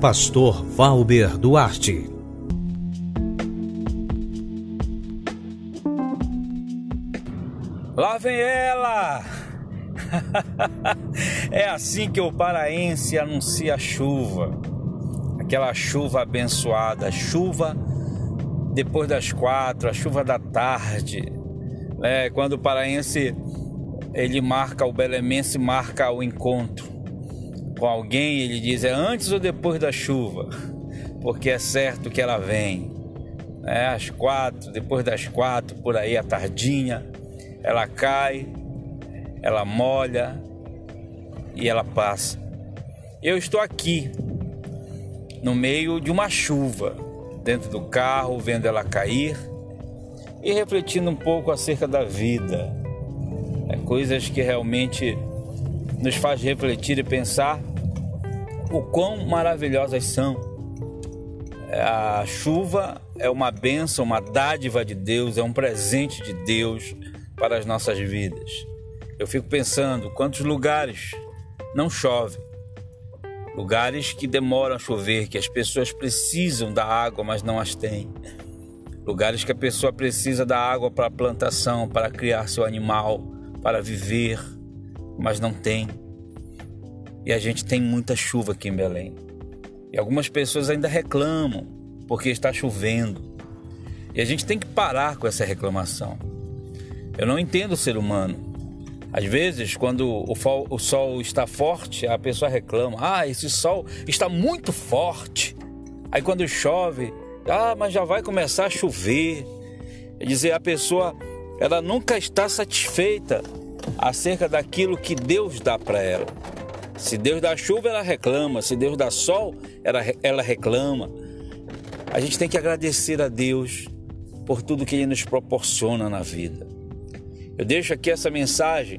Pastor Valber Duarte. Lá vem ela! é assim que o paraense anuncia a chuva. Aquela chuva abençoada, chuva depois das quatro, a chuva da tarde. É, quando o paraense ele marca, o belemense marca o encontro com alguém, ele diz é antes ou depois da chuva, porque é certo que ela vem. É, às quatro, depois das quatro, por aí, a tardinha, ela cai, ela molha e ela passa. Eu estou aqui, no meio de uma chuva, dentro do carro, vendo ela cair e refletindo um pouco acerca da vida. É, coisas que realmente nos faz refletir e pensar o quão maravilhosas são. A chuva é uma bênção, uma dádiva de Deus, é um presente de Deus para as nossas vidas. Eu fico pensando quantos lugares não chove, lugares que demoram a chover, que as pessoas precisam da água, mas não as têm. Lugares que a pessoa precisa da água para a plantação, para criar seu animal, para viver, mas não tem. E a gente tem muita chuva aqui em Belém. E algumas pessoas ainda reclamam porque está chovendo. E a gente tem que parar com essa reclamação. Eu não entendo o ser humano. Às vezes, quando o sol está forte, a pessoa reclama: Ah, esse sol está muito forte. Aí, quando chove, ah, mas já vai começar a chover. Quer dizer, a pessoa ela nunca está satisfeita acerca daquilo que Deus dá para ela. Se Deus dá chuva, ela reclama. Se Deus dá sol, ela, ela reclama. A gente tem que agradecer a Deus por tudo que Ele nos proporciona na vida. Eu deixo aqui essa mensagem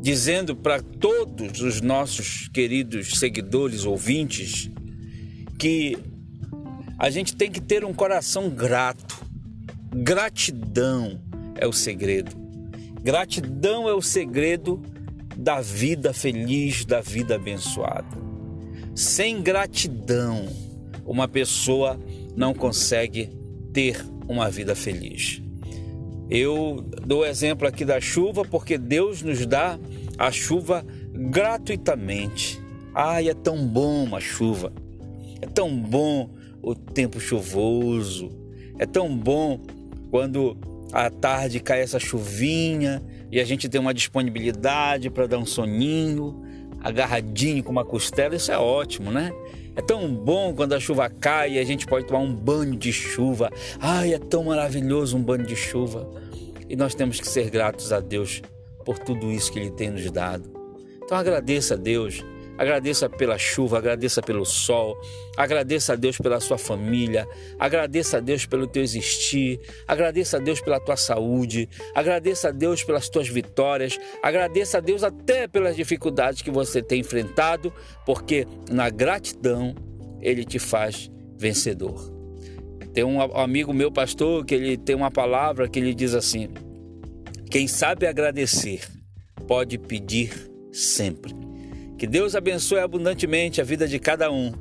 dizendo para todos os nossos queridos seguidores, ouvintes, que a gente tem que ter um coração grato. Gratidão é o segredo. Gratidão é o segredo da vida feliz, da vida abençoada. Sem gratidão, uma pessoa não consegue ter uma vida feliz. Eu dou exemplo aqui da chuva porque Deus nos dá a chuva gratuitamente. Ai, é tão bom a chuva. É tão bom o tempo chuvoso. É tão bom quando à tarde cai essa chuvinha e a gente tem uma disponibilidade para dar um soninho, agarradinho com uma costela, isso é ótimo, né? É tão bom quando a chuva cai e a gente pode tomar um banho de chuva. Ai, é tão maravilhoso um banho de chuva. E nós temos que ser gratos a Deus por tudo isso que Ele tem nos dado. Então agradeça a Deus Agradeça pela chuva, agradeça pelo sol, agradeça a Deus pela sua família, agradeça a Deus pelo teu existir, agradeça a Deus pela tua saúde, agradeça a Deus pelas tuas vitórias, agradeça a Deus até pelas dificuldades que você tem enfrentado, porque na gratidão ele te faz vencedor. Tem um amigo meu pastor que ele tem uma palavra que ele diz assim: quem sabe agradecer pode pedir sempre. Que Deus abençoe abundantemente a vida de cada um.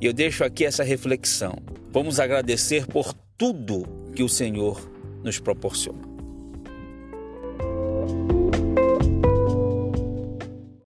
E eu deixo aqui essa reflexão. Vamos agradecer por tudo que o Senhor nos proporciona.